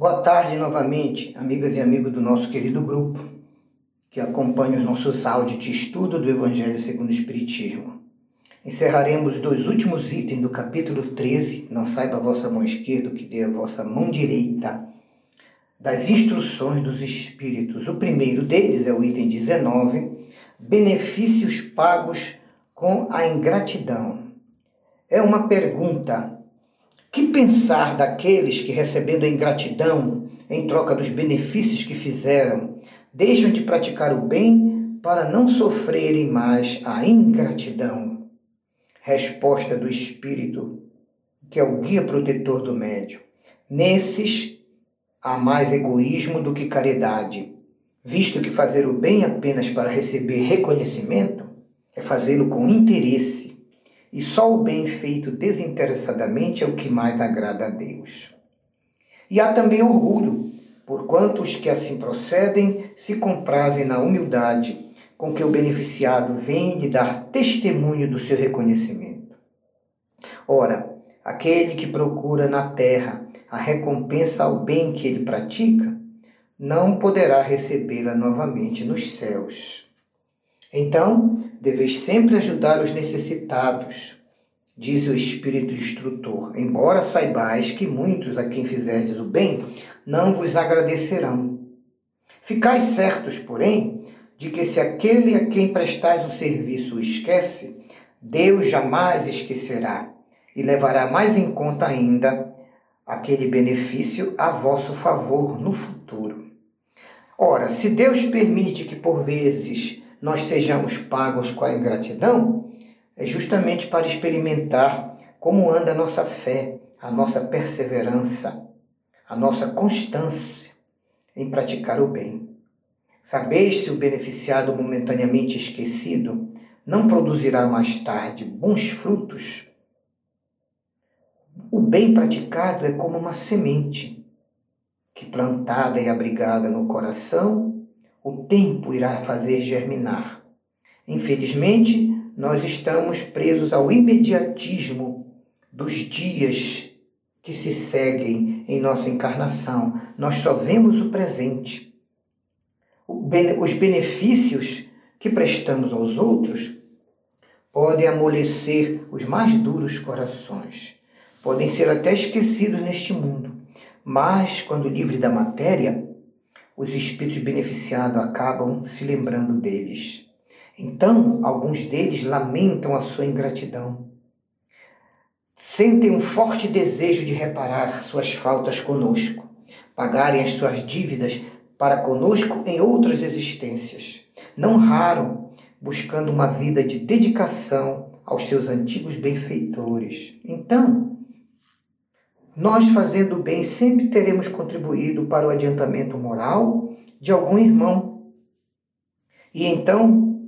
Boa tarde novamente, amigas e amigos do nosso querido grupo, que acompanha os nossos áudios de estudo do Evangelho segundo o Espiritismo. Encerraremos os dois últimos itens do capítulo 13, não saiba a vossa mão esquerda o que dê a vossa mão direita, das instruções dos Espíritos. O primeiro deles é o item 19, benefícios pagos com a ingratidão. É uma pergunta que pensar daqueles que, recebendo a ingratidão em troca dos benefícios que fizeram, deixam de praticar o bem para não sofrerem mais a ingratidão? Resposta do Espírito, que é o guia protetor do médium. Nesses há mais egoísmo do que caridade, visto que fazer o bem apenas para receber reconhecimento é fazê-lo com interesse e só o bem feito desinteressadamente é o que mais agrada a Deus. E há também orgulho, porquanto os que assim procedem se comprazem na humildade com que o beneficiado vem de dar testemunho do seu reconhecimento. Ora, aquele que procura na terra a recompensa ao bem que ele pratica, não poderá recebê-la novamente nos céus. Então, deveis sempre ajudar os necessitados, diz o Espírito Instrutor, embora saibais que muitos a quem fizerdes o bem não vos agradecerão. Ficais certos, porém, de que se aquele a quem prestais o serviço o esquece, Deus jamais esquecerá e levará mais em conta ainda aquele benefício a vosso favor no futuro. Ora, se Deus permite que por vezes nós sejamos pagos com a ingratidão, é justamente para experimentar como anda a nossa fé, a nossa perseverança, a nossa constância em praticar o bem. Sabeis se o beneficiado momentaneamente esquecido não produzirá mais tarde bons frutos? O bem praticado é como uma semente que, plantada e abrigada no coração, o tempo irá fazer germinar. Infelizmente, nós estamos presos ao imediatismo dos dias que se seguem em nossa encarnação. Nós só vemos o presente. Os benefícios que prestamos aos outros podem amolecer os mais duros corações. Podem ser até esquecidos neste mundo, mas quando livre da matéria, os espíritos beneficiados acabam se lembrando deles. Então, alguns deles lamentam a sua ingratidão. Sentem um forte desejo de reparar suas faltas conosco, pagarem as suas dívidas para conosco em outras existências. Não raro, buscando uma vida de dedicação aos seus antigos benfeitores. Então, nós fazendo bem sempre teremos contribuído para o adiantamento moral de algum irmão. E então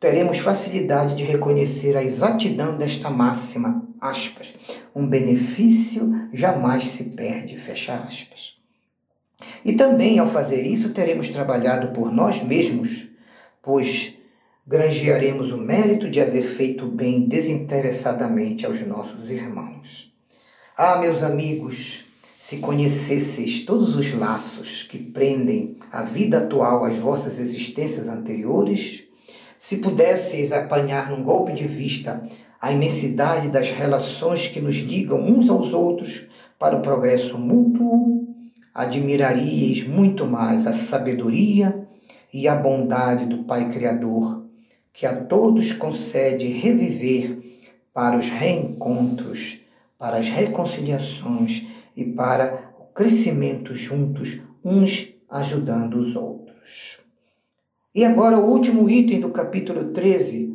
teremos facilidade de reconhecer a exatidão desta máxima, aspas, um benefício jamais se perde, fecha aspas. E também ao fazer isso teremos trabalhado por nós mesmos, pois granjearemos o mérito de haver feito bem desinteressadamente aos nossos irmãos. Ah, meus amigos, se conhecesseis todos os laços que prendem a vida atual às vossas existências anteriores, se pudesseis apanhar num golpe de vista a imensidade das relações que nos ligam uns aos outros para o progresso mútuo, admiraríeis muito mais a sabedoria e a bondade do Pai Criador, que a todos concede reviver para os reencontros para as reconciliações e para o crescimento juntos, uns ajudando os outros. E agora o último item do capítulo 13,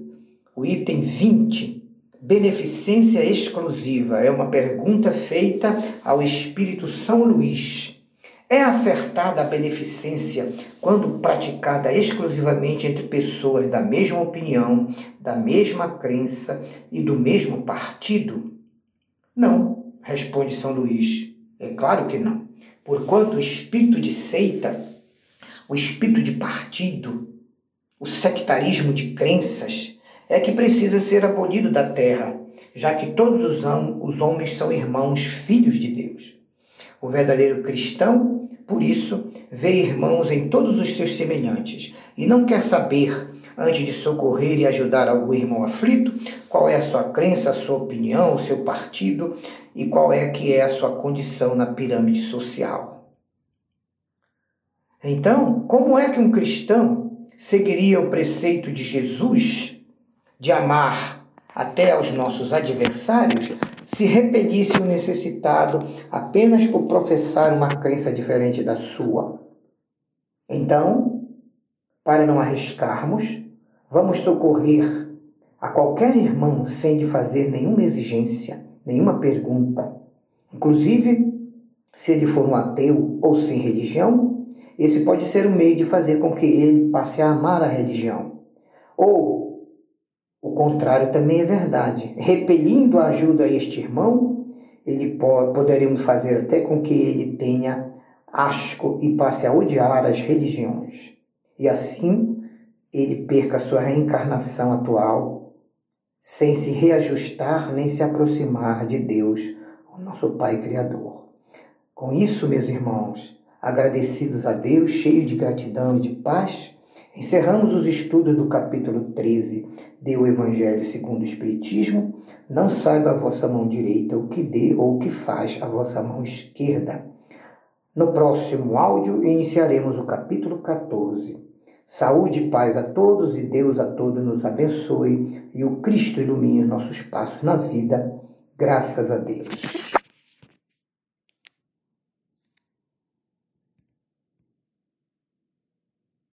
o item 20, beneficência exclusiva. É uma pergunta feita ao Espírito São Luís. É acertada a beneficência quando praticada exclusivamente entre pessoas da mesma opinião, da mesma crença e do mesmo partido? Não, responde São Luís. É claro que não. Porquanto o espírito de seita, o espírito de partido, o sectarismo de crenças é que precisa ser abolido da terra, já que todos os, os homens são irmãos, filhos de Deus. O verdadeiro cristão, por isso, vê irmãos em todos os seus semelhantes e não quer saber, antes de socorrer e ajudar algum irmão aflito, qual é a sua crença, a sua opinião, o seu partido e qual é que é a sua condição na pirâmide social. Então, como é que um cristão seguiria o preceito de Jesus de amar até aos nossos adversários se repelisse o necessitado apenas por professar uma crença diferente da sua? Então, para não arriscarmos, vamos socorrer a qualquer irmão sem lhe fazer nenhuma exigência, nenhuma pergunta. Inclusive, se ele for um ateu ou sem religião, esse pode ser o meio de fazer com que ele passe a amar a religião. Ou, o contrário também é verdade. Repelindo a ajuda a este irmão, ele pode, poderemos fazer até com que ele tenha asco e passe a odiar as religiões. E assim ele perca sua reencarnação atual, sem se reajustar nem se aproximar de Deus, o nosso Pai Criador. Com isso, meus irmãos, agradecidos a Deus, cheios de gratidão e de paz, encerramos os estudos do capítulo 13 do Evangelho segundo o Espiritismo. Não saiba a vossa mão direita o que dê ou o que faz a vossa mão esquerda. No próximo áudio, iniciaremos o capítulo 14. Saúde e paz a todos e Deus a todos nos abençoe e o Cristo ilumine nossos passos na vida. Graças a Deus.